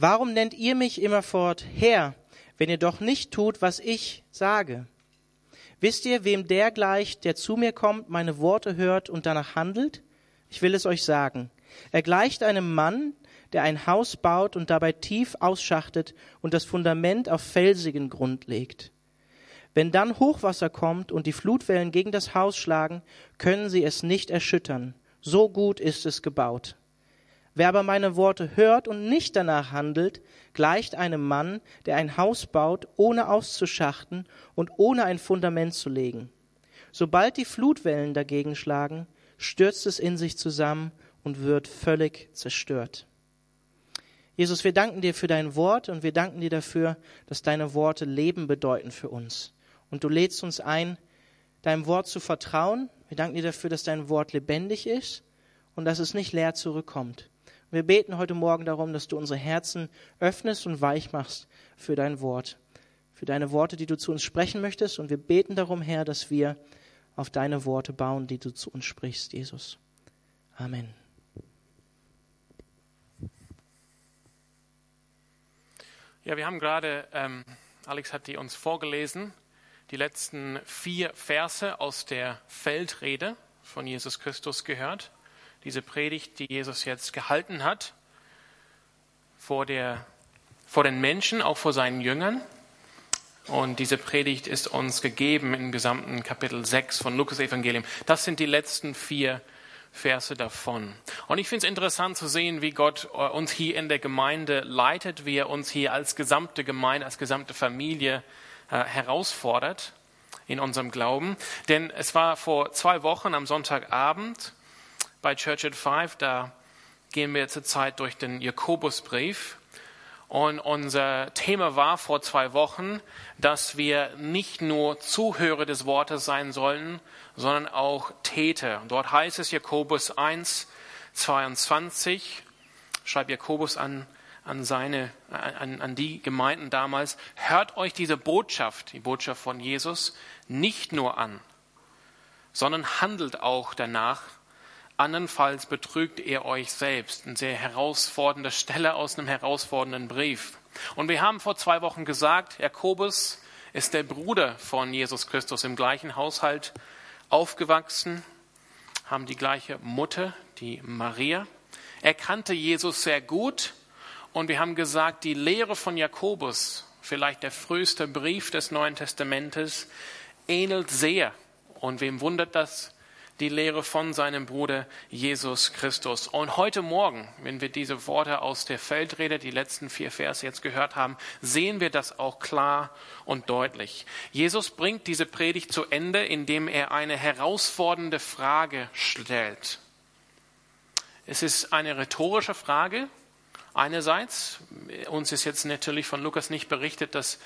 Warum nennt ihr mich immerfort Herr, wenn ihr doch nicht tut, was ich sage? Wisst ihr, wem der gleicht, der zu mir kommt, meine Worte hört und danach handelt? Ich will es euch sagen. Er gleicht einem Mann, der ein Haus baut und dabei tief ausschachtet und das Fundament auf felsigen Grund legt. Wenn dann Hochwasser kommt und die Flutwellen gegen das Haus schlagen, können sie es nicht erschüttern. So gut ist es gebaut. Wer aber meine Worte hört und nicht danach handelt, gleicht einem Mann, der ein Haus baut, ohne auszuschachten und ohne ein Fundament zu legen. Sobald die Flutwellen dagegen schlagen, stürzt es in sich zusammen und wird völlig zerstört. Jesus, wir danken dir für dein Wort und wir danken dir dafür, dass deine Worte Leben bedeuten für uns. Und du lädst uns ein, deinem Wort zu vertrauen. Wir danken dir dafür, dass dein Wort lebendig ist und dass es nicht leer zurückkommt. Wir beten heute Morgen darum, dass du unsere Herzen öffnest und weich machst für dein Wort, für deine Worte, die du zu uns sprechen möchtest. Und wir beten darum, Herr, dass wir auf deine Worte bauen, die du zu uns sprichst, Jesus. Amen. Ja, wir haben gerade, ähm, Alex hat die uns vorgelesen, die letzten vier Verse aus der Feldrede von Jesus Christus gehört. Diese Predigt, die Jesus jetzt gehalten hat vor, der, vor den Menschen, auch vor seinen Jüngern. Und diese Predigt ist uns gegeben im gesamten Kapitel 6 von Lukas Evangelium. Das sind die letzten vier Verse davon. Und ich finde es interessant zu sehen, wie Gott äh, uns hier in der Gemeinde leitet, wie er uns hier als gesamte Gemeinde, als gesamte Familie äh, herausfordert in unserem Glauben. Denn es war vor zwei Wochen am Sonntagabend bei Church at Five, da gehen wir zurzeit durch den Jakobusbrief. Und unser Thema war vor zwei Wochen, dass wir nicht nur Zuhörer des Wortes sein sollen, sondern auch Täter. Dort heißt es Jakobus 1, 22, schreibt Jakobus an, an, seine, an, an die Gemeinden damals, hört euch diese Botschaft, die Botschaft von Jesus, nicht nur an, sondern handelt auch danach, Andernfalls betrügt ihr euch selbst. Eine sehr herausfordernde Stelle aus einem herausfordernden Brief. Und wir haben vor zwei Wochen gesagt, Jakobus ist der Bruder von Jesus Christus im gleichen Haushalt aufgewachsen, haben die gleiche Mutter, die Maria. Er kannte Jesus sehr gut und wir haben gesagt, die Lehre von Jakobus, vielleicht der früheste Brief des Neuen Testamentes, ähnelt sehr. Und wem wundert das? Die Lehre von seinem Bruder Jesus Christus. Und heute Morgen, wenn wir diese Worte aus der Feldrede, die letzten vier Verse jetzt gehört haben, sehen wir das auch klar und deutlich. Jesus bringt diese Predigt zu Ende, indem er eine herausfordernde Frage stellt. Es ist eine rhetorische Frage. Einerseits, uns ist jetzt natürlich von Lukas nicht berichtet, dass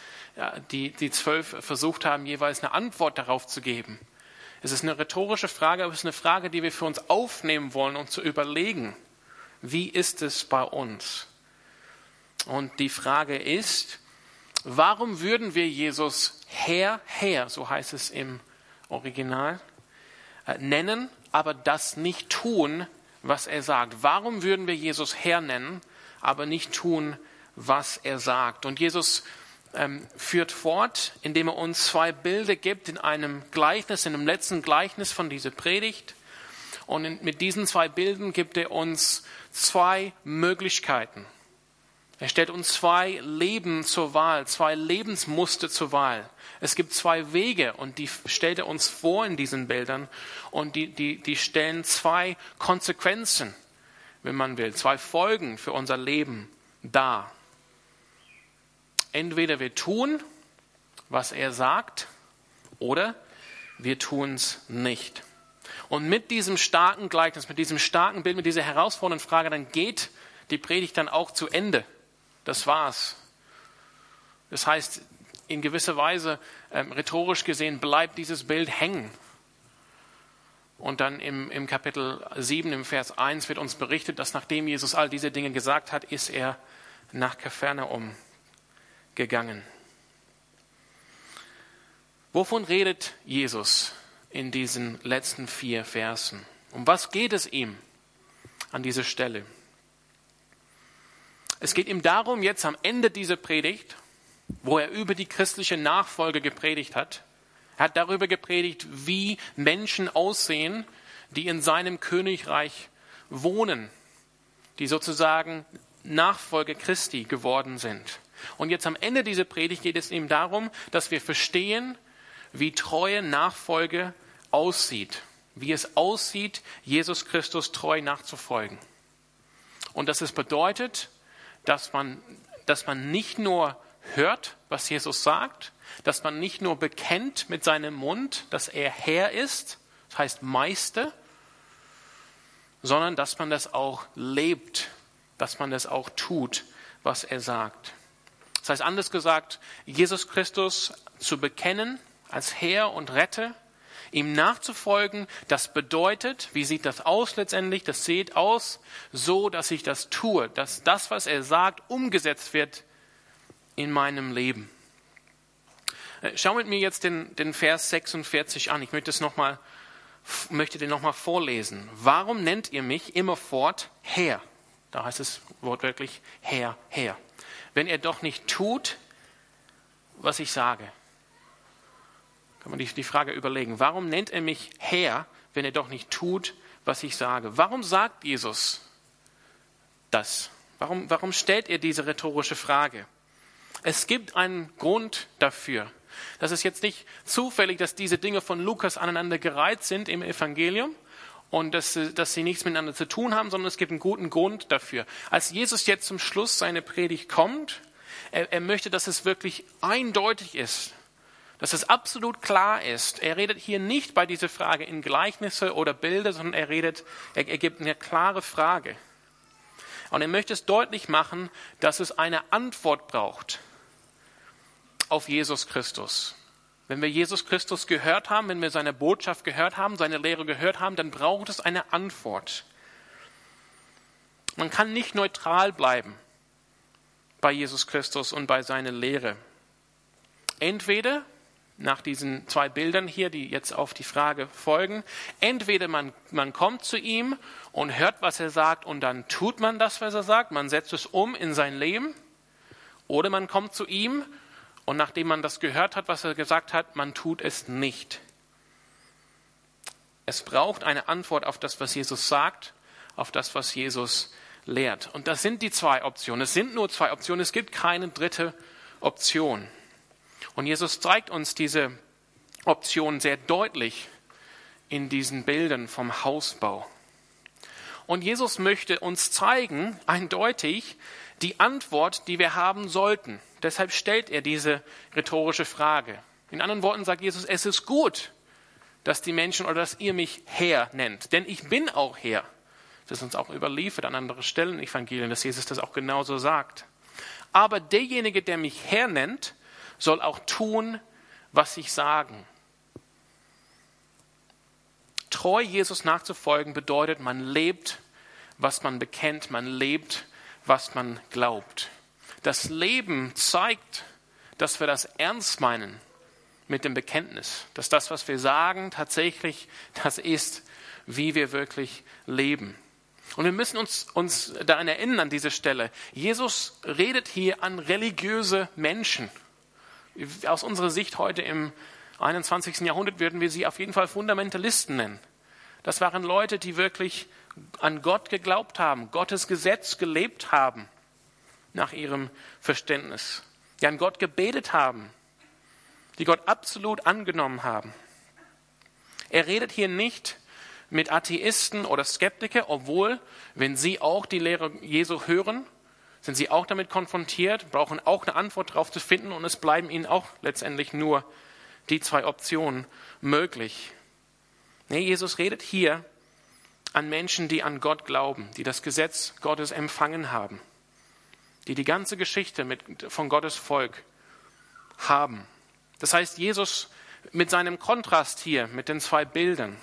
die, die zwölf versucht haben, jeweils eine Antwort darauf zu geben. Es ist eine rhetorische Frage, aber es ist eine Frage, die wir für uns aufnehmen wollen um zu überlegen, wie ist es bei uns? Und die Frage ist, warum würden wir Jesus Herr, Herr, so heißt es im Original, äh, nennen, aber das nicht tun, was er sagt? Warum würden wir Jesus Herr nennen, aber nicht tun, was er sagt? Und Jesus ähm, führt fort, indem er uns zwei Bilder gibt in einem Gleichnis, in dem letzten Gleichnis von dieser Predigt. Und in, mit diesen zwei Bildern gibt er uns zwei Möglichkeiten. Er stellt uns zwei Leben zur Wahl, zwei Lebensmuster zur Wahl. Es gibt zwei Wege und die stellt er uns vor in diesen Bildern und die, die, die stellen zwei Konsequenzen, wenn man will, zwei Folgen für unser Leben dar. Entweder wir tun, was er sagt, oder wir tun es nicht. Und mit diesem starken Gleichnis, mit diesem starken Bild, mit dieser herausfordernden Frage, dann geht die Predigt dann auch zu Ende. Das war's. Das heißt, in gewisser Weise, ähm, rhetorisch gesehen, bleibt dieses Bild hängen. Und dann im, im Kapitel 7, im Vers 1 wird uns berichtet, dass nachdem Jesus all diese Dinge gesagt hat, ist er nach Kapernaum gegangen. Wovon redet Jesus in diesen letzten vier Versen? Um was geht es ihm an dieser Stelle? Es geht ihm darum, jetzt am Ende dieser Predigt, wo er über die christliche Nachfolge gepredigt hat, er hat darüber gepredigt, wie Menschen aussehen, die in seinem Königreich wohnen, die sozusagen Nachfolger Christi geworden sind. Und jetzt am Ende dieser Predigt geht es ihm darum, dass wir verstehen, wie treue Nachfolge aussieht, wie es aussieht, Jesus Christus treu nachzufolgen. Und dass es bedeutet, dass man, dass man nicht nur hört, was Jesus sagt, dass man nicht nur bekennt mit seinem Mund, dass er Herr ist, das heißt Meister, sondern dass man das auch lebt, dass man das auch tut, was er sagt. Das heißt anders gesagt, Jesus Christus zu bekennen als Herr und Retter, ihm nachzufolgen, das bedeutet, wie sieht das aus letztendlich? Das sieht aus so, dass ich das tue, dass das, was er sagt, umgesetzt wird in meinem Leben. Äh, schau mit mir jetzt den, den Vers 46 an. Ich möchte, es noch mal, möchte den nochmal vorlesen. Warum nennt ihr mich immerfort Herr? Da heißt es wortwörtlich Herr, Herr. Wenn ihr doch nicht tut, was ich sage. Kann man die Frage überlegen. Warum nennt er mich Herr, wenn er doch nicht tut, was ich sage? Warum sagt Jesus das? Warum, warum stellt er diese rhetorische Frage? Es gibt einen Grund dafür. Das ist jetzt nicht zufällig, dass diese Dinge von Lukas aneinander gereiht sind im Evangelium und dass, dass sie nichts miteinander zu tun haben, sondern es gibt einen guten Grund dafür. Als Jesus jetzt zum Schluss seine Predigt kommt, er, er möchte, dass es wirklich eindeutig ist, dass es absolut klar ist. Er redet hier nicht bei dieser Frage in Gleichnisse oder Bilder, sondern er redet, er, er gibt eine klare Frage. Und er möchte es deutlich machen, dass es eine Antwort braucht auf Jesus Christus. Wenn wir Jesus Christus gehört haben, wenn wir seine Botschaft gehört haben, seine Lehre gehört haben, dann braucht es eine Antwort. Man kann nicht neutral bleiben bei Jesus Christus und bei seiner Lehre. Entweder nach diesen zwei Bildern hier, die jetzt auf die Frage folgen, entweder man, man kommt zu ihm und hört, was er sagt und dann tut man das, was er sagt, man setzt es um in sein Leben, oder man kommt zu ihm und nachdem man das gehört hat, was er gesagt hat, man tut es nicht. Es braucht eine Antwort auf das, was Jesus sagt, auf das, was Jesus lehrt. Und das sind die zwei Optionen. Es sind nur zwei Optionen. Es gibt keine dritte Option. Und Jesus zeigt uns diese Option sehr deutlich in diesen Bildern vom Hausbau. Und Jesus möchte uns zeigen, eindeutig, die Antwort, die wir haben sollten. Deshalb stellt er diese rhetorische Frage. In anderen Worten sagt Jesus, es ist gut, dass die Menschen oder dass ihr mich Herr nennt, denn ich bin auch Herr. Das ist uns auch überliefert an anderen Stellen im Evangelien, dass Jesus das auch genauso sagt. Aber derjenige, der mich Herr nennt, soll auch tun, was ich sagen. Treu Jesus nachzufolgen bedeutet, man lebt, was man bekennt, man lebt, was man glaubt. Das Leben zeigt, dass wir das ernst meinen mit dem Bekenntnis, dass das, was wir sagen, tatsächlich das ist, wie wir wirklich leben. Und wir müssen uns, uns daran erinnern an dieser Stelle. Jesus redet hier an religiöse Menschen. Aus unserer Sicht heute im 21. Jahrhundert würden wir sie auf jeden Fall Fundamentalisten nennen. Das waren Leute, die wirklich an Gott geglaubt haben, Gottes Gesetz gelebt haben nach ihrem Verständnis, die an Gott gebetet haben, die Gott absolut angenommen haben. Er redet hier nicht mit Atheisten oder Skeptiker, obwohl, wenn sie auch die Lehre Jesu hören, sind sie auch damit konfrontiert, brauchen auch eine Antwort darauf zu finden und es bleiben ihnen auch letztendlich nur die zwei Optionen möglich. Nee, Jesus redet hier an Menschen, die an Gott glauben, die das Gesetz Gottes empfangen haben die die ganze Geschichte mit, von Gottes Volk haben. Das heißt, Jesus mit seinem Kontrast hier, mit den zwei Bildern,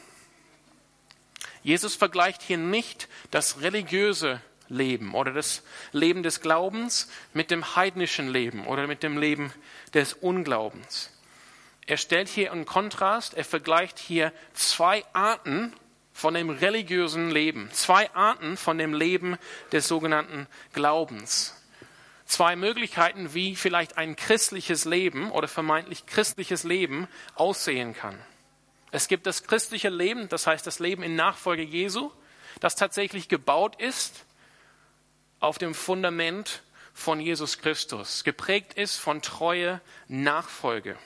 Jesus vergleicht hier nicht das religiöse Leben oder das Leben des Glaubens mit dem heidnischen Leben oder mit dem Leben des Unglaubens. Er stellt hier einen Kontrast, er vergleicht hier zwei Arten von dem religiösen Leben, zwei Arten von dem Leben des sogenannten Glaubens. zwei Möglichkeiten, wie vielleicht ein christliches Leben oder vermeintlich christliches Leben aussehen kann. Es gibt das christliche Leben, das heißt das Leben in Nachfolge Jesu, das tatsächlich gebaut ist auf dem Fundament von Jesus Christus, geprägt ist von treue Nachfolge.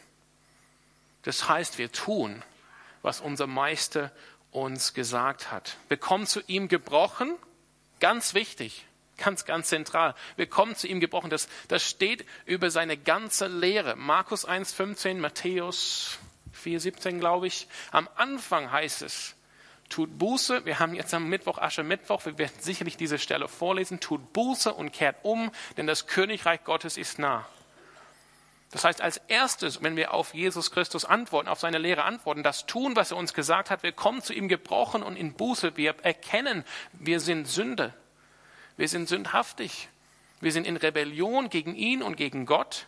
Das heißt, wir tun, was unser Meister uns gesagt hat. Wir kommen zu ihm gebrochen, ganz wichtig, ganz, ganz zentral. Wir kommen zu ihm gebrochen. Das, das steht über seine ganze Lehre. Markus 1,15, Matthäus 4,17, glaube ich. Am Anfang heißt es, tut Buße. Wir haben jetzt am Mittwoch Aschermittwoch. Wir werden sicherlich diese Stelle vorlesen. Tut Buße und kehrt um, denn das Königreich Gottes ist nah. Das heißt, als erstes, wenn wir auf Jesus Christus antworten, auf seine Lehre antworten, das tun, was er uns gesagt hat, wir kommen zu ihm gebrochen und in Buße. Wir erkennen, wir sind Sünde. Wir sind sündhaftig. Wir sind in Rebellion gegen ihn und gegen Gott.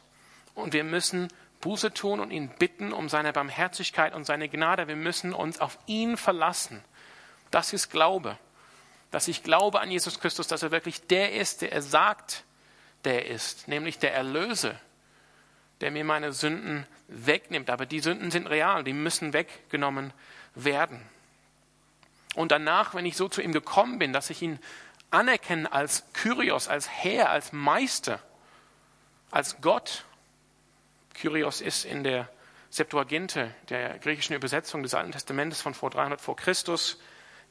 Und wir müssen Buße tun und ihn bitten um seine Barmherzigkeit und seine Gnade. Wir müssen uns auf ihn verlassen. Das ist Glaube. Dass ich glaube an Jesus Christus, dass er wirklich der ist, der er sagt, der ist, nämlich der Erlöse, der mir meine Sünden wegnimmt. Aber die Sünden sind real, die müssen weggenommen werden. Und danach, wenn ich so zu ihm gekommen bin, dass ich ihn anerkenne als Kyrios, als Herr, als Meister, als Gott. Kyrios ist in der Septuaginte, der griechischen Übersetzung des Alten Testamentes von vor 300 vor Christus,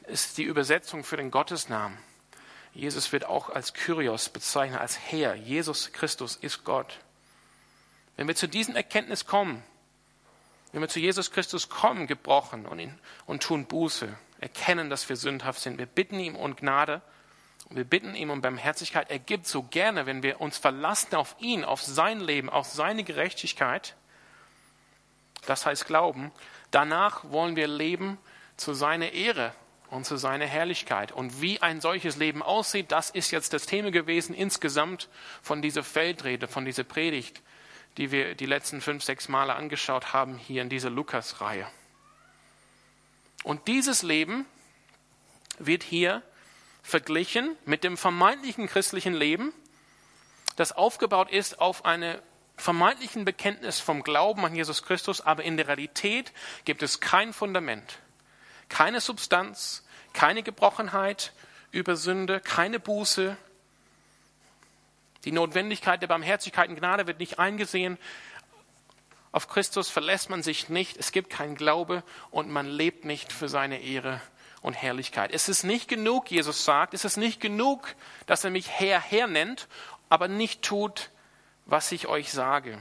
ist die Übersetzung für den Gottesnamen. Jesus wird auch als Kyrios bezeichnet, als Herr. Jesus Christus ist Gott. Wenn wir zu diesen Erkenntnis kommen, wenn wir zu Jesus Christus kommen, gebrochen und, ihn, und tun Buße, erkennen, dass wir sündhaft sind, wir bitten ihm um Gnade und wir bitten ihm um Barmherzigkeit. Er gibt so gerne, wenn wir uns verlassen auf ihn, auf sein Leben, auf seine Gerechtigkeit. Das heißt Glauben. Danach wollen wir leben zu seiner Ehre und zu seiner Herrlichkeit. Und wie ein solches Leben aussieht, das ist jetzt das Thema gewesen insgesamt von dieser Feldrede, von dieser Predigt die wir die letzten fünf, sechs Male angeschaut haben hier in dieser Lukas-Reihe. Und dieses Leben wird hier verglichen mit dem vermeintlichen christlichen Leben, das aufgebaut ist auf eine vermeintlichen Bekenntnis vom Glauben an Jesus Christus, aber in der Realität gibt es kein Fundament, keine Substanz, keine Gebrochenheit über Sünde, keine Buße, die Notwendigkeit der Barmherzigkeit und Gnade wird nicht eingesehen. Auf Christus verlässt man sich nicht. Es gibt keinen Glaube und man lebt nicht für seine Ehre und Herrlichkeit. Es ist nicht genug, Jesus sagt, es ist nicht genug, dass er mich Herr, Herr nennt, aber nicht tut, was ich euch sage.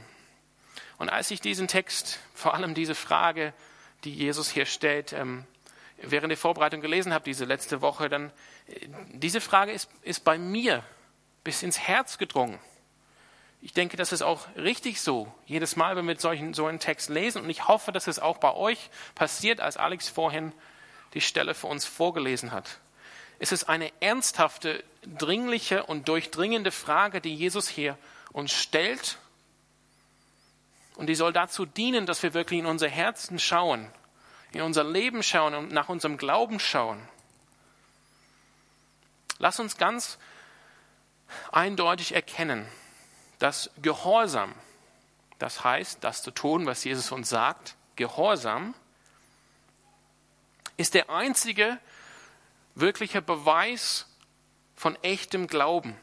Und als ich diesen Text, vor allem diese Frage, die Jesus hier stellt, ähm, während der Vorbereitung gelesen habe, diese letzte Woche, dann, äh, diese Frage ist, ist bei mir bis ins Herz gedrungen. Ich denke, das ist auch richtig so. Jedes Mal, wenn wir solchen, so einen Text lesen, und ich hoffe, dass es auch bei euch passiert, als Alex vorhin die Stelle für uns vorgelesen hat. Es ist eine ernsthafte, dringliche und durchdringende Frage, die Jesus hier uns stellt. Und die soll dazu dienen, dass wir wirklich in unser Herzen schauen, in unser Leben schauen und nach unserem Glauben schauen. Lass uns ganz eindeutig erkennen, dass Gehorsam, das heißt, das zu tun, was Jesus uns sagt, Gehorsam, ist der einzige wirkliche Beweis von echtem Glauben.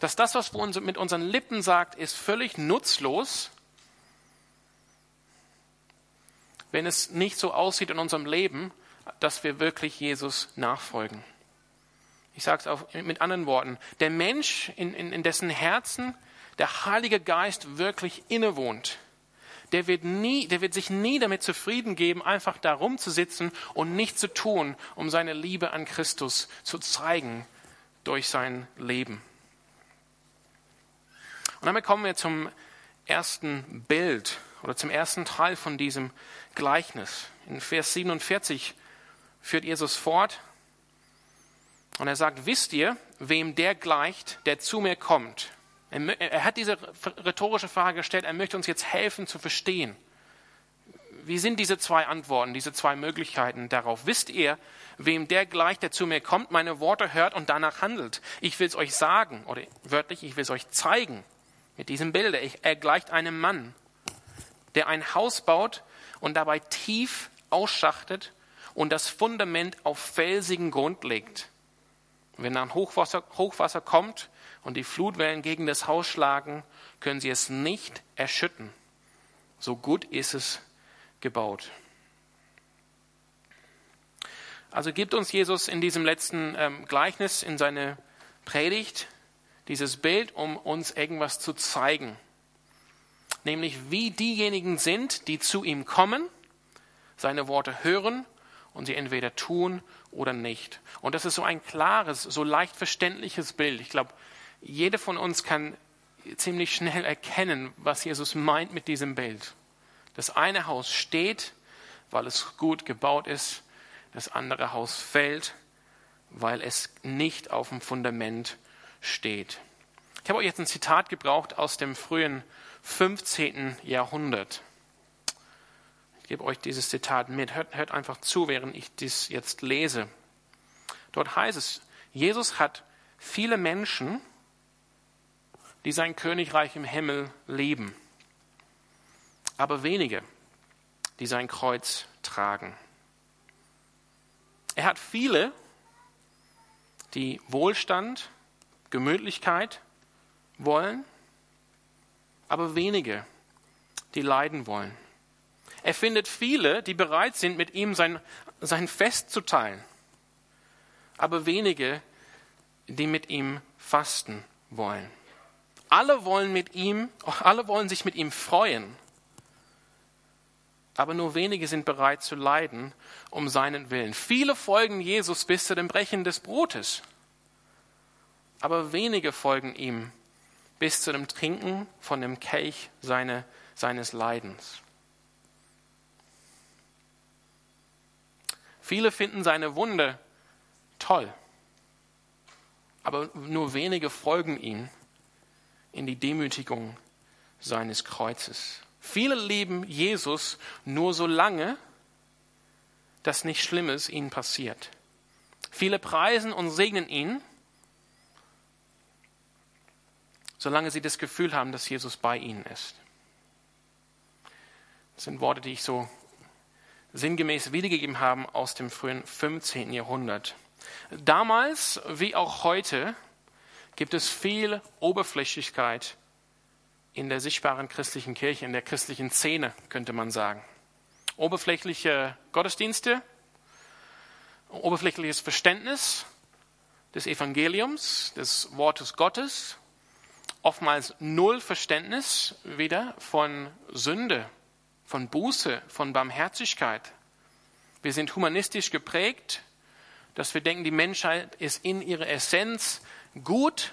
Dass das, was wir mit unseren Lippen sagt, ist völlig nutzlos, wenn es nicht so aussieht in unserem Leben, dass wir wirklich Jesus nachfolgen. Ich sage es auch mit anderen Worten. Der Mensch, in, in, in dessen Herzen der Heilige Geist wirklich innewohnt, der wird, nie, der wird sich nie damit zufrieden geben, einfach da rumzusitzen und nichts zu tun, um seine Liebe an Christus zu zeigen durch sein Leben. Und damit kommen wir zum ersten Bild oder zum ersten Teil von diesem Gleichnis. In Vers 47 führt Jesus fort, und er sagt, wisst ihr, wem der gleicht, der zu mir kommt? Er, hat diese rhetorische Frage gestellt, er möchte uns jetzt helfen zu verstehen. wie sind diese zwei Antworten, diese zwei Möglichkeiten darauf? Wisst ihr, wem der gleich, der zu mir kommt, meine Worte hört und danach handelt? Ich will es euch sagen, oder wörtlich, ich will es euch zeigen mit diesem Bilde. Er gleicht einem Mann, der ein Haus baut und dabei tief ausschachtet und das Fundament auf felsigen Grund legt. Wenn dann Hochwasser, Hochwasser kommt und die Flutwellen gegen das Haus schlagen, können sie es nicht erschütten. So gut ist es gebaut. Also gibt uns Jesus in diesem letzten ähm, Gleichnis, in seine Predigt, dieses Bild, um uns irgendwas zu zeigen. Nämlich wie diejenigen sind, die zu ihm kommen, seine Worte hören und sie entweder tun oder nicht. Und das ist so ein klares, so leicht verständliches Bild. Ich glaube, jeder von uns kann ziemlich schnell erkennen, was Jesus meint mit diesem Bild. Das eine Haus steht, weil es gut gebaut ist, das andere Haus fällt, weil es nicht auf dem Fundament steht. Ich habe euch jetzt ein Zitat gebraucht aus dem frühen 15. Jahrhundert. Gebe euch dieses Zitat mit. Hört, hört einfach zu, während ich dies jetzt lese. Dort heißt es, Jesus hat viele Menschen, die sein Königreich im Himmel leben, aber wenige, die sein Kreuz tragen. Er hat viele, die Wohlstand, Gemütlichkeit wollen, aber wenige, die leiden wollen. Er findet viele, die bereit sind, mit ihm sein, sein Fest zu teilen, aber wenige, die mit ihm fasten wollen. Alle wollen mit ihm, alle wollen sich mit ihm freuen, aber nur wenige sind bereit zu leiden um seinen Willen. Viele folgen Jesus bis zu dem Brechen des Brotes, aber wenige folgen ihm bis zu dem Trinken von dem Kelch seine, seines Leidens. Viele finden seine Wunde toll, aber nur wenige folgen ihm in die Demütigung seines Kreuzes. Viele lieben Jesus nur so lange, dass nichts Schlimmes ihnen passiert. Viele preisen und segnen ihn, solange sie das Gefühl haben, dass Jesus bei ihnen ist. Das sind Worte, die ich so sinngemäß wiedergegeben habe aus dem frühen 15. Jahrhundert. Damals wie auch heute gibt es viel Oberflächlichkeit in der sichtbaren christlichen Kirche, in der christlichen Szene, könnte man sagen. Oberflächliche Gottesdienste, oberflächliches Verständnis des Evangeliums, des Wortes Gottes, oftmals null Verständnis wieder von Sünde, von Buße, von Barmherzigkeit. Wir sind humanistisch geprägt, dass wir denken, die Menschheit ist in ihrer Essenz gut.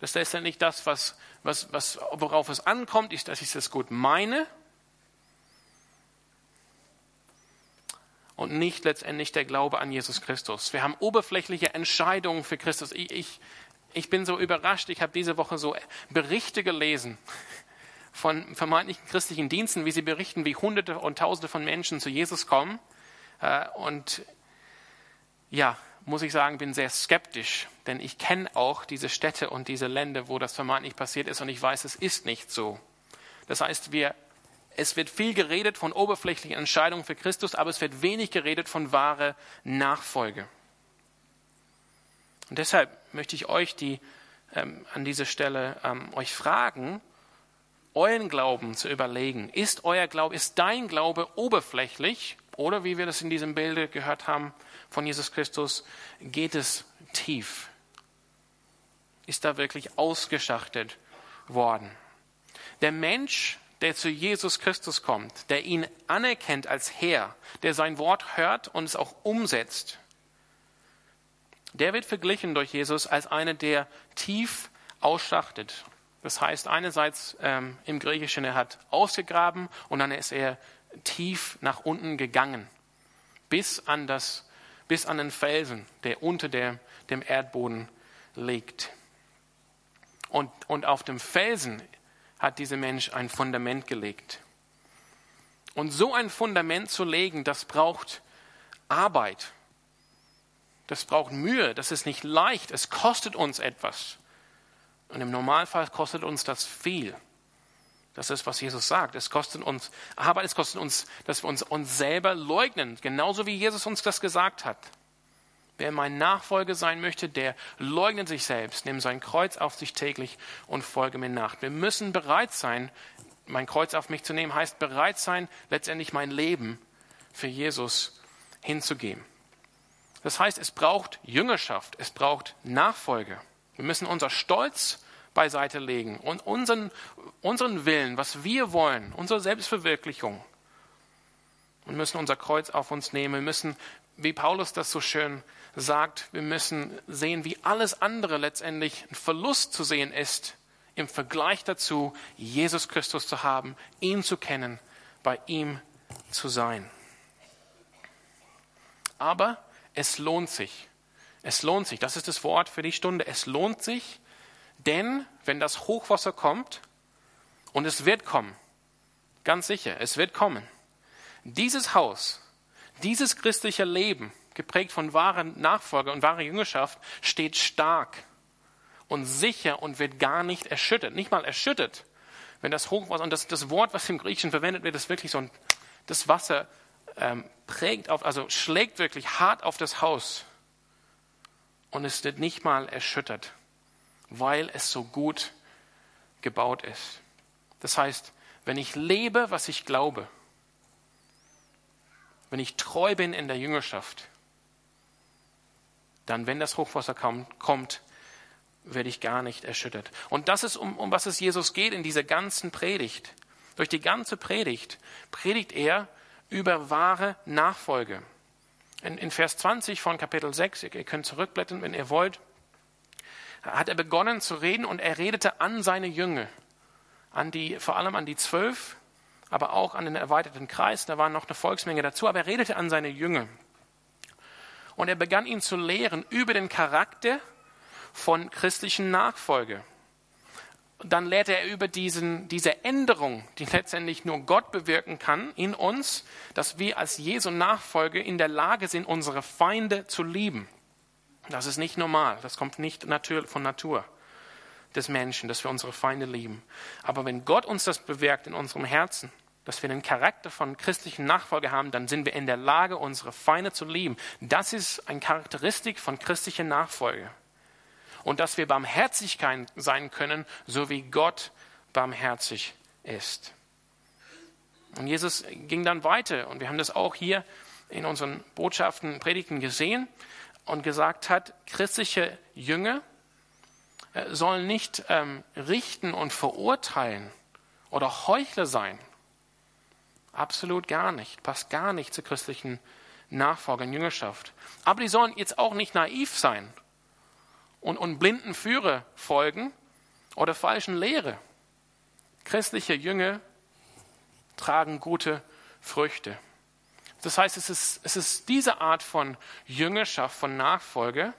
Das ist ja nicht das, was was, was, worauf es ankommt, ist, dass ich das gut meine und nicht letztendlich der Glaube an Jesus Christus. Wir haben oberflächliche Entscheidungen für Christus. Ich, ich, ich bin so überrascht, ich habe diese Woche so Berichte gelesen von vermeintlichen christlichen Diensten, wie sie berichten, wie Hunderte und Tausende von Menschen zu Jesus kommen. Äh, und ja, muss ich sagen, bin sehr skeptisch, denn ich kenne auch diese Städte und diese Länder, wo das vermeintlich passiert ist und ich weiß, es ist nicht so. Das heißt, wir, es wird viel geredet von oberflächlichen Entscheidungen für Christus, aber es wird wenig geredet von wahre Nachfolge. Und deshalb möchte ich euch die, ähm, an dieser Stelle ähm, euch fragen, euren Glauben zu überlegen. Ist euer Glaube, ist dein Glaube oberflächlich oder wie wir das in diesem Bilde gehört haben, von Jesus Christus, geht es tief? Ist da wirklich ausgeschachtet worden? Der Mensch, der zu Jesus Christus kommt, der ihn anerkennt als Herr, der sein Wort hört und es auch umsetzt, der wird verglichen durch Jesus als einer, der tief ausschachtet. Das heißt, einerseits ähm, im Griechischen, er hat ausgegraben und dann ist er tief nach unten gegangen, bis an das bis an den Felsen, der unter der, dem Erdboden liegt. Und, und auf dem Felsen hat dieser Mensch ein Fundament gelegt. Und so ein Fundament zu legen, das braucht Arbeit. Das braucht Mühe. Das ist nicht leicht. Es kostet uns etwas. Und im Normalfall kostet uns das viel. Das ist, was Jesus sagt. Es kostet uns Arbeit, es kostet uns, dass wir uns, uns selber leugnen. Genauso wie Jesus uns das gesagt hat. Wer mein Nachfolger sein möchte, der leugnet sich selbst, nimmt sein Kreuz auf sich täglich und folge mir nach. Wir müssen bereit sein, mein Kreuz auf mich zu nehmen, heißt bereit sein, letztendlich mein Leben für Jesus hinzugeben. Das heißt, es braucht Jüngerschaft, es braucht Nachfolge. Wir müssen unser Stolz beiseite legen und unseren, unseren Willen, was wir wollen, unsere Selbstverwirklichung. Und müssen unser Kreuz auf uns nehmen. Wir müssen, wie Paulus das so schön sagt, wir müssen sehen, wie alles andere letztendlich ein Verlust zu sehen ist im Vergleich dazu, Jesus Christus zu haben, ihn zu kennen, bei ihm zu sein. Aber es lohnt sich. Es lohnt sich. Das ist das Wort für die Stunde. Es lohnt sich, denn wenn das Hochwasser kommt, und es wird kommen, ganz sicher, es wird kommen, dieses Haus, dieses christliche Leben, geprägt von wahren Nachfolger und wahrer Jüngerschaft, steht stark und sicher und wird gar nicht erschüttert. Nicht mal erschüttert, wenn das Hochwasser, und das, das Wort, was im Griechischen verwendet wird, ist wirklich so ein, das Wasser ähm, prägt auf, also schlägt wirklich hart auf das Haus. Und es wird nicht mal erschüttert, weil es so gut gebaut ist. Das heißt, wenn ich lebe, was ich glaube, wenn ich treu bin in der Jüngerschaft, dann, wenn das Hochwasser kommt, werde ich gar nicht erschüttert. Und das ist, um, um was es Jesus geht in dieser ganzen Predigt. Durch die ganze Predigt predigt er über wahre Nachfolge. In, in Vers 20 von Kapitel 6, ihr könnt zurückblättern, wenn ihr wollt, hat er begonnen zu reden und er redete an seine Jünger, an die, vor allem an die zwölf, aber auch an den erweiterten Kreis, da war noch eine Volksmenge dazu, aber er redete an seine Jünger. Und er begann ihn zu lehren über den Charakter von christlichen Nachfolge. Dann lehrt er über diesen, diese Änderung, die letztendlich nur Gott bewirken kann in uns, dass wir als Jesu Nachfolge in der Lage sind, unsere Feinde zu lieben. Das ist nicht normal, das kommt nicht von Natur des Menschen, dass wir unsere Feinde lieben. Aber wenn Gott uns das bewirkt in unserem Herzen, dass wir den Charakter von christlichen Nachfolger haben, dann sind wir in der Lage, unsere Feinde zu lieben. Das ist eine Charakteristik von christlicher Nachfolge und dass wir barmherzig sein können, so wie Gott barmherzig ist. Und Jesus ging dann weiter und wir haben das auch hier in unseren Botschaften, Predigten gesehen und gesagt hat, christliche Jünger äh, sollen nicht ähm, richten und verurteilen oder Heuchler sein. Absolut gar nicht. Passt gar nicht zur christlichen Nachfolger und Jüngerschaft. Aber die sollen jetzt auch nicht naiv sein und, und blinden Führer folgen oder falschen Lehre. Christliche Jünger tragen gute Früchte. Das heißt, es ist, es ist diese Art von Jüngerschaft, von Nachfolge,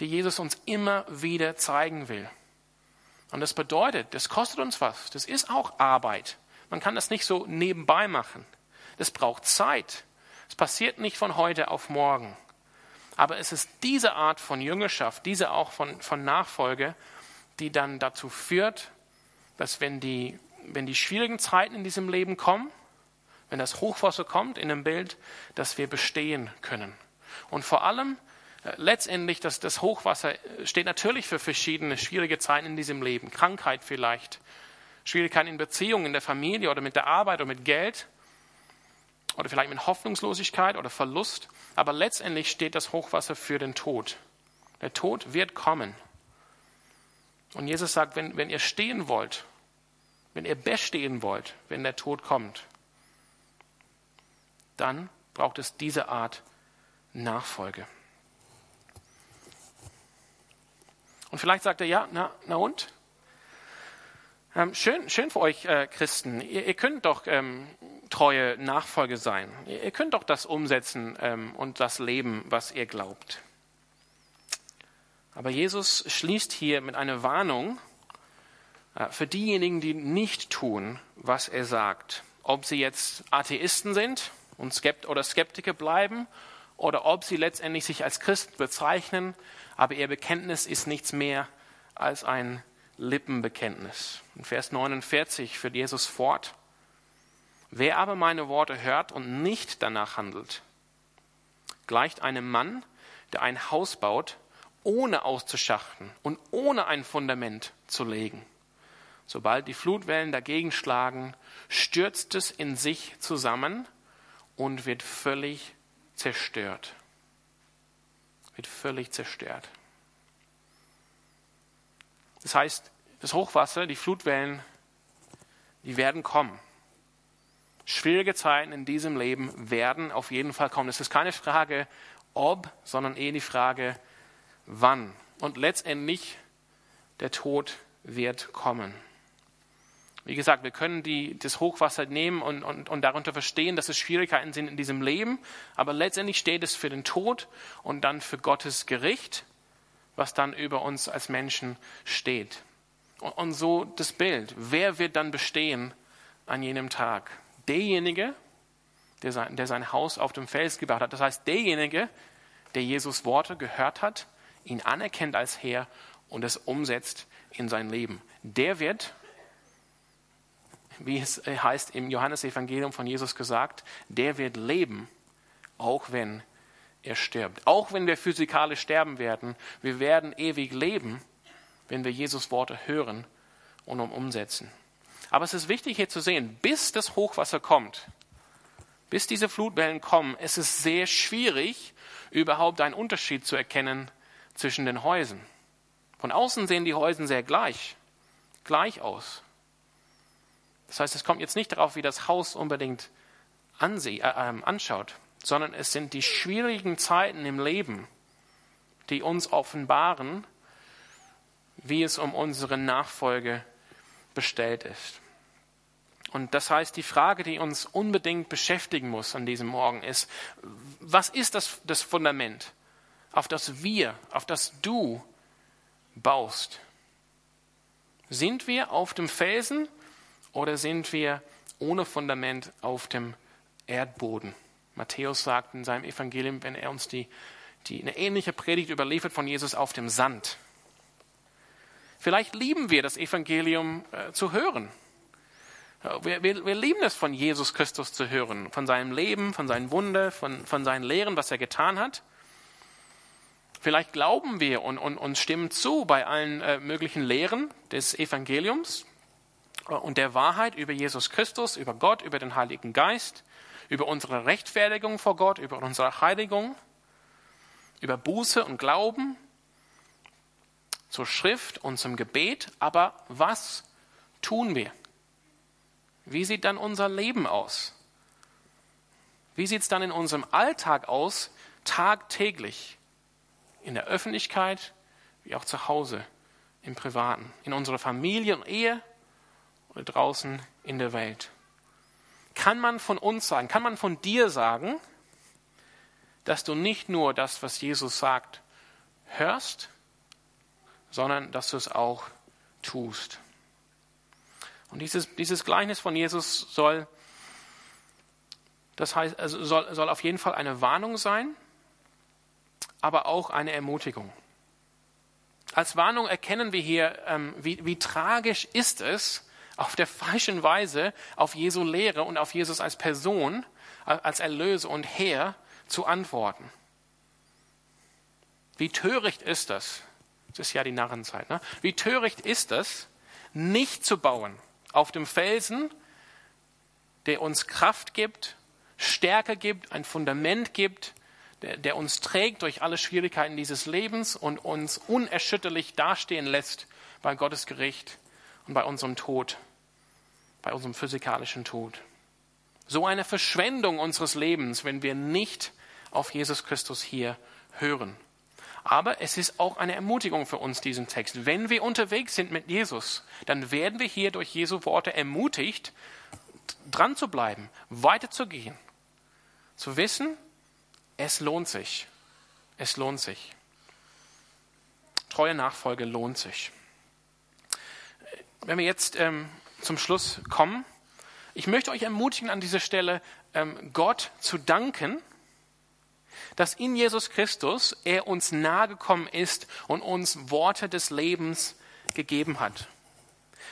die Jesus uns immer wieder zeigen will. Und das bedeutet, das kostet uns was. Das ist auch Arbeit. Man kann das nicht so nebenbei machen. Das braucht Zeit. Es passiert nicht von heute auf morgen. Aber es ist diese Art von Jüngerschaft, diese auch von, von Nachfolge, die dann dazu führt, dass wenn die, wenn die schwierigen Zeiten in diesem Leben kommen, wenn das Hochwasser kommt in dem Bild, dass wir bestehen können. Und vor allem äh, letztendlich, dass das Hochwasser steht natürlich für verschiedene schwierige Zeiten in diesem Leben. Krankheit vielleicht, Schwierigkeiten in Beziehungen, in der Familie oder mit der Arbeit oder mit Geld oder vielleicht mit Hoffnungslosigkeit oder Verlust. Aber letztendlich steht das Hochwasser für den Tod. Der Tod wird kommen. Und Jesus sagt, wenn, wenn ihr stehen wollt, wenn ihr bestehen wollt, wenn der Tod kommt, dann braucht es diese Art Nachfolge. Und vielleicht sagt er, ja, na, na und? Ähm, schön, schön für euch äh, Christen. Ihr, ihr, könnt doch ähm, treue Nachfolge sein. Ihr könnt doch das umsetzen ähm, und das leben, was ihr glaubt. Aber Jesus schließt hier mit einer Warnung äh, für diejenigen, die nicht tun, was er sagt. ob sie jetzt Atheisten sind und Skept oder Skeptiker bleiben oder ob sie letztendlich sich als Christen bezeichnen, aber ihr Bekenntnis ist nichts mehr als ein Lippenbekenntnis. In Vers 49 führt Jesus fort. Wer aber meine Worte hört und nicht danach handelt, gleicht einem Mann, der ein Haus baut, ohne auszuschachten und ohne ein Fundament zu legen. Sobald die Flutwellen dagegen schlagen, stürzt es in sich zusammen und wird völlig zerstört. Wird völlig zerstört. Das heißt, das Hochwasser, die Flutwellen, die werden kommen. Schwierige Zeiten in diesem Leben werden auf jeden Fall kommen. Es ist keine Frage, ob, sondern eher die Frage, wann. Und letztendlich, der Tod wird kommen. Wie gesagt, wir können die, das Hochwasser nehmen und, und, und darunter verstehen, dass es Schwierigkeiten sind in diesem Leben, aber letztendlich steht es für den Tod und dann für Gottes Gericht, was dann über uns als Menschen steht. Und, und so das Bild. Wer wird dann bestehen an jenem Tag? Derjenige, der sein, der sein Haus auf dem Fels gebaut hat. Das heißt, derjenige, der Jesus Worte gehört hat, ihn anerkennt als Herr und es umsetzt in sein Leben. Der wird wie es heißt im Johannesevangelium von Jesus gesagt, der wird leben, auch wenn er stirbt. Auch wenn wir physikalisch sterben werden, wir werden ewig leben, wenn wir Jesus Worte hören und umsetzen. Aber es ist wichtig hier zu sehen, bis das Hochwasser kommt, bis diese Flutwellen kommen, es ist sehr schwierig, überhaupt einen Unterschied zu erkennen zwischen den Häusern. Von außen sehen die Häuser sehr gleich, gleich aus. Das heißt, es kommt jetzt nicht darauf, wie das Haus unbedingt ansie, äh, äh, anschaut, sondern es sind die schwierigen Zeiten im Leben, die uns offenbaren, wie es um unsere Nachfolge bestellt ist. Und das heißt, die Frage, die uns unbedingt beschäftigen muss an diesem Morgen ist, was ist das, das Fundament, auf das wir, auf das du baust? Sind wir auf dem Felsen oder sind wir ohne Fundament auf dem Erdboden? Matthäus sagt in seinem Evangelium, wenn er uns die, die, eine ähnliche Predigt überliefert von Jesus auf dem Sand. Vielleicht lieben wir das Evangelium äh, zu hören. Wir, wir, wir, lieben es, von Jesus Christus zu hören, von seinem Leben, von seinen Wunder, von, von seinen Lehren, was er getan hat. Vielleicht glauben wir und, und, und stimmen zu bei allen äh, möglichen Lehren des Evangeliums und der Wahrheit über Jesus Christus, über Gott, über den Heiligen Geist, über unsere Rechtfertigung vor Gott, über unsere Heiligung, über Buße und Glauben, zur Schrift und zum Gebet. Aber was tun wir? Wie sieht dann unser Leben aus? Wie sieht es dann in unserem Alltag aus, tagtäglich, in der Öffentlichkeit wie auch zu Hause, im Privaten, in unserer Familie und Ehe, oder draußen in der Welt. Kann man von uns sagen, kann man von dir sagen, dass du nicht nur das, was Jesus sagt, hörst, sondern dass du es auch tust. Und dieses, dieses Gleichnis von Jesus soll, das heißt, also soll, soll auf jeden Fall eine Warnung sein, aber auch eine Ermutigung. Als Warnung erkennen wir hier, ähm, wie, wie tragisch ist es, auf der falschen Weise auf Jesu Lehre und auf Jesus als Person, als Erlöser und Herr zu antworten. Wie töricht ist das? Das ist ja die Narrenzeit. Ne? Wie töricht ist es, nicht zu bauen auf dem Felsen, der uns Kraft gibt, Stärke gibt, ein Fundament gibt, der, der uns trägt durch alle Schwierigkeiten dieses Lebens und uns unerschütterlich dastehen lässt bei Gottes Gericht und bei unserem Tod, bei unserem physikalischen Tod. So eine Verschwendung unseres Lebens, wenn wir nicht auf Jesus Christus hier hören. Aber es ist auch eine Ermutigung für uns, diesen Text. Wenn wir unterwegs sind mit Jesus, dann werden wir hier durch Jesu Worte ermutigt, dran zu bleiben, weiterzugehen, zu wissen, es lohnt sich. Es lohnt sich. Treue Nachfolge lohnt sich. Wenn wir jetzt ähm, zum Schluss kommen, Ich möchte euch ermutigen, an dieser Stelle ähm, Gott zu danken, dass in Jesus Christus er uns nahegekommen ist und uns Worte des Lebens gegeben hat.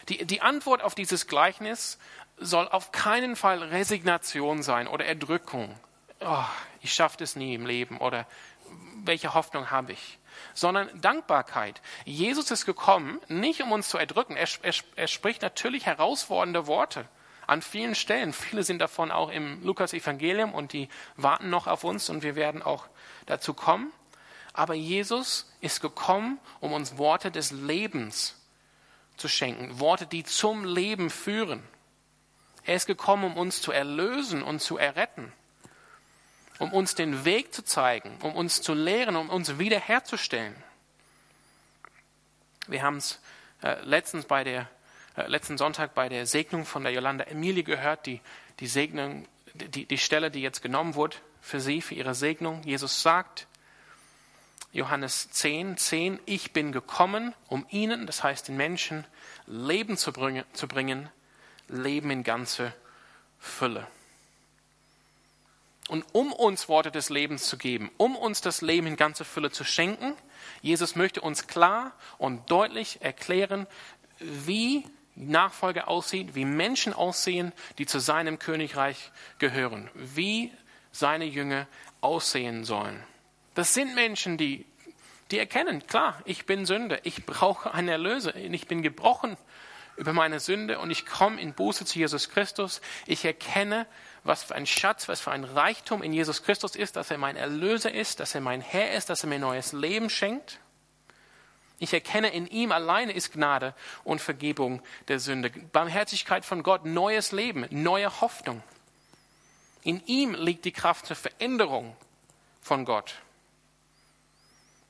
Die, die Antwort auf dieses Gleichnis soll auf keinen Fall Resignation sein oder Erdrückung. Oh, ich schaffe das nie im Leben oder welche Hoffnung habe ich? Sondern Dankbarkeit. Jesus ist gekommen, nicht um uns zu erdrücken. Er, er, er spricht natürlich herausfordernde Worte an vielen Stellen. Viele sind davon auch im Lukas-Evangelium und die warten noch auf uns und wir werden auch dazu kommen. Aber Jesus ist gekommen, um uns Worte des Lebens zu schenken. Worte, die zum Leben führen. Er ist gekommen, um uns zu erlösen und zu erretten. Um uns den Weg zu zeigen, um uns zu lehren, um uns wiederherzustellen. Wir haben es äh, letztens bei der letzten Sonntag bei der Segnung von der Jolanda Emilie gehört, die, die Segnung, die, die Stelle, die jetzt genommen wurde für sie, für ihre Segnung. Jesus sagt, Johannes 10, 10, ich bin gekommen, um ihnen, das heißt den Menschen, Leben zu bringen, zu bringen Leben in ganze Fülle. Und um uns Worte des Lebens zu geben, um uns das Leben in ganze Fülle zu schenken, Jesus möchte uns klar und deutlich erklären, wie Nachfolge aussieht, wie Menschen aussehen, die zu seinem Königreich gehören, wie seine Jünger aussehen sollen. Das sind Menschen, die, die erkennen, klar, ich bin Sünde, ich brauche einen Erlöser, ich bin gebrochen über meine Sünde und ich komme in Buße zu Jesus Christus. Ich erkenne, was für ein Schatz, was für ein Reichtum in Jesus Christus ist, dass er mein Erlöser ist, dass er mein Herr ist, dass er mir neues Leben schenkt. Ich erkenne, in ihm alleine ist Gnade und Vergebung der Sünde. Barmherzigkeit von Gott, neues Leben, neue Hoffnung. In ihm liegt die Kraft zur Veränderung von Gott.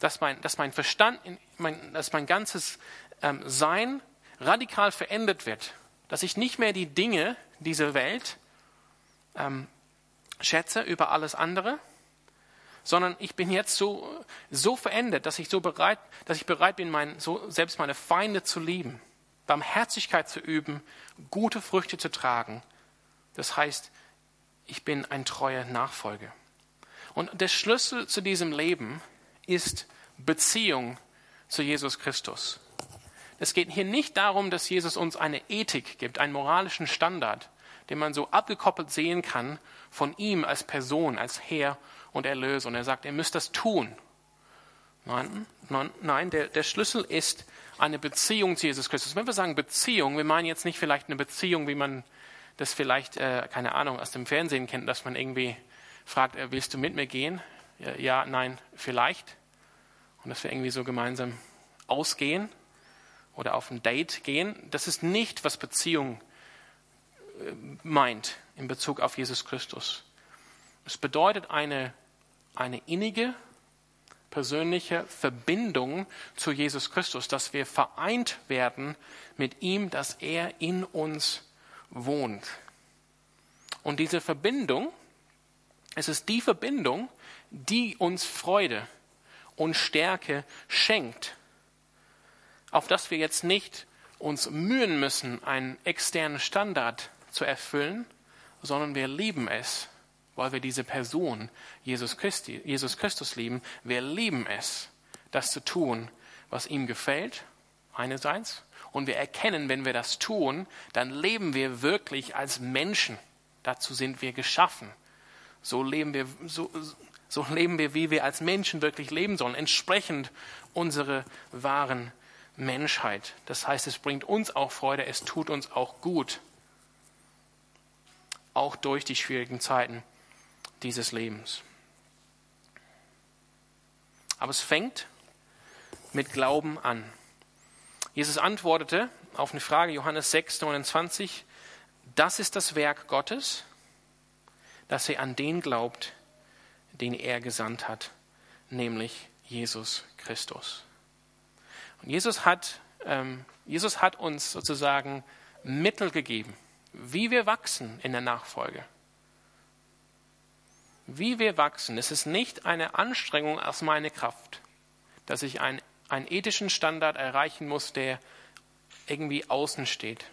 Dass mein, dass mein Verstand, mein, dass mein ganzes ähm, Sein radikal verändert wird. Dass ich nicht mehr die Dinge dieser Welt ähm, schätze über alles andere, sondern ich bin jetzt so, so verändert, dass ich so bereit, dass ich bereit bin, mein, so, selbst meine Feinde zu lieben, Barmherzigkeit zu üben, gute Früchte zu tragen. Das heißt, ich bin ein treuer Nachfolger. Und der Schlüssel zu diesem Leben ist Beziehung zu Jesus Christus. Es geht hier nicht darum, dass Jesus uns eine Ethik gibt, einen moralischen Standard, den man so abgekoppelt sehen kann von ihm als Person, als Herr und Erlöser. Und er sagt, ihr müsst das tun. Nein, nein, nein der, der Schlüssel ist eine Beziehung zu Jesus Christus. Wenn wir sagen Beziehung, wir meinen jetzt nicht vielleicht eine Beziehung, wie man das vielleicht, äh, keine Ahnung, aus dem Fernsehen kennt, dass man irgendwie fragt, äh, willst du mit mir gehen? Ja, ja, nein, vielleicht. Und dass wir irgendwie so gemeinsam ausgehen oder auf ein Date gehen. Das ist nicht, was Beziehung äh, meint in Bezug auf Jesus Christus. Es bedeutet eine eine innige, persönliche Verbindung zu Jesus Christus, dass wir vereint werden mit ihm, dass er in uns wohnt. Und diese Verbindung, es ist die Verbindung, die uns Freude und Stärke schenkt, auf dass wir jetzt nicht uns mühen müssen, einen externen Standard zu erfüllen, sondern wir lieben es, weil wir diese Person, Jesus, Christi, Jesus Christus lieben. Wir lieben es, das zu tun, was ihm gefällt, einerseits. Und wir erkennen, wenn wir das tun, dann leben wir wirklich als Menschen. Dazu sind wir geschaffen. So leben wir, so, so leben wir, wie wir als Menschen wirklich leben sollen, entsprechend unserer wahren Menschheit. Das heißt, es bringt uns auch Freude, es tut uns auch gut, auch durch die schwierigen Zeiten dieses Lebens. Aber es fängt mit Glauben an. Jesus antwortete auf eine Frage, Johannes 6, 29, das ist das Werk Gottes, dass er an den glaubt, den er gesandt hat, nämlich Jesus Christus. Und Jesus hat, ähm, Jesus hat uns sozusagen Mittel gegeben, wie wir wachsen in der Nachfolge wie wir wachsen, es ist nicht eine Anstrengung aus meiner Kraft, dass ich einen, einen ethischen Standard erreichen muss, der irgendwie außen steht,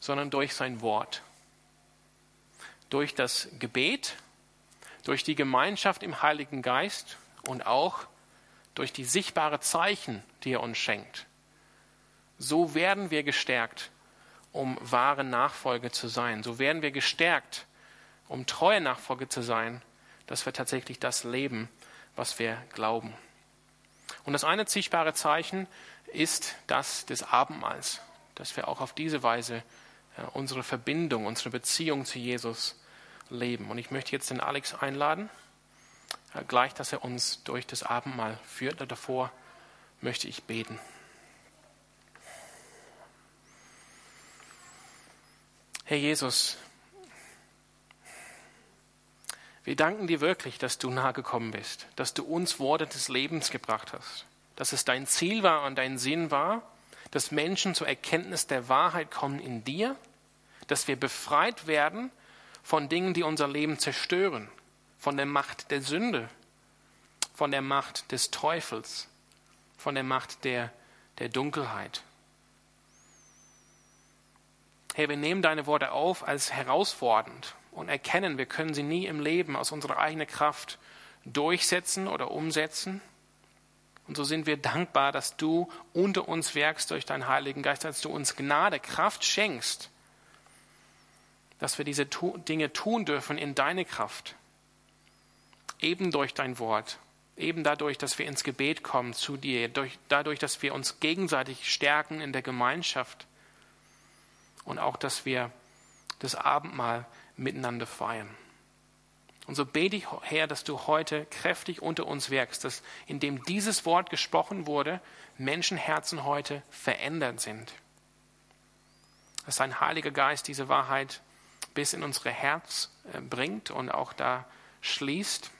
sondern durch sein Wort. durch das Gebet, durch die Gemeinschaft im Heiligen Geist und auch durch die sichtbare Zeichen, die er uns schenkt. So werden wir gestärkt, um wahre Nachfolge zu sein. So werden wir gestärkt, um treue Nachfolge zu sein, dass wir tatsächlich das leben, was wir glauben. Und das eine sichtbare Zeichen ist das des Abendmahls, dass wir auch auf diese Weise äh, unsere Verbindung, unsere Beziehung zu Jesus leben. Und ich möchte jetzt den Alex einladen, äh, gleich, dass er uns durch das Abendmahl führt. Davor möchte ich beten. Herr Jesus, wir danken dir wirklich, dass du nahe gekommen bist, dass du uns Worte des Lebens gebracht hast, dass es dein Ziel war und dein Sinn war, dass Menschen zur Erkenntnis der Wahrheit kommen in dir, dass wir befreit werden von Dingen, die unser Leben zerstören, von der Macht der Sünde, von der Macht des Teufels, von der Macht der, der Dunkelheit. Herr, wir nehmen deine Worte auf als herausfordernd und erkennen, wir können sie nie im Leben aus unserer eigenen Kraft durchsetzen oder umsetzen. Und so sind wir dankbar, dass du unter uns wirkst durch deinen Heiligen Geist, dass du uns Gnade, Kraft schenkst, dass wir diese Dinge tun dürfen in deine Kraft. Eben durch dein Wort, eben dadurch, dass wir ins Gebet kommen zu dir, dadurch, dass wir uns gegenseitig stärken in der Gemeinschaft und auch, dass wir das Abendmahl miteinander feiern. Und so bete ich, Herr, dass du heute kräftig unter uns wirkst, dass indem dieses Wort gesprochen wurde, Menschenherzen heute verändert sind. Dass dein Heiliger Geist diese Wahrheit bis in unsere Herz äh, bringt und auch da schließt.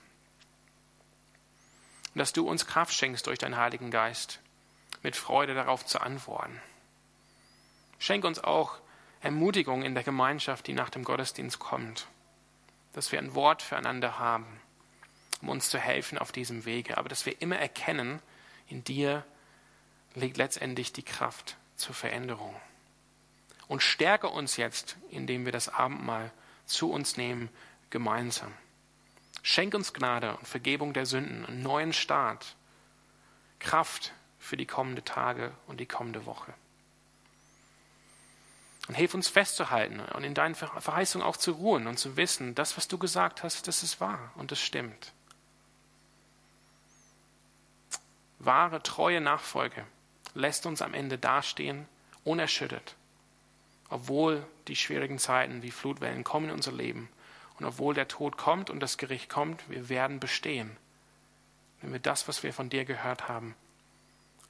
Und dass du uns Kraft schenkst durch deinen Heiligen Geist, mit Freude darauf zu antworten. Schenk uns auch Ermutigung in der Gemeinschaft, die nach dem Gottesdienst kommt, dass wir ein Wort füreinander haben, um uns zu helfen auf diesem Wege, aber dass wir immer erkennen, in dir liegt letztendlich die Kraft zur Veränderung. Und stärke uns jetzt, indem wir das Abendmahl zu uns nehmen, gemeinsam. Schenk uns Gnade und Vergebung der Sünden, einen neuen Start, Kraft für die kommende Tage und die kommende Woche. Und hilf uns festzuhalten und in deinen Verheißungen auch zu ruhen und zu wissen, das, was du gesagt hast, das ist wahr und das stimmt. Wahre, treue Nachfolge lässt uns am Ende dastehen, unerschüttert, obwohl die schwierigen Zeiten wie Flutwellen kommen in unser Leben und obwohl der Tod kommt und das Gericht kommt, wir werden bestehen, wenn wir das, was wir von dir gehört haben,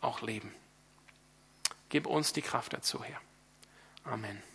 auch leben. Gib uns die Kraft dazu, Herr. Amen.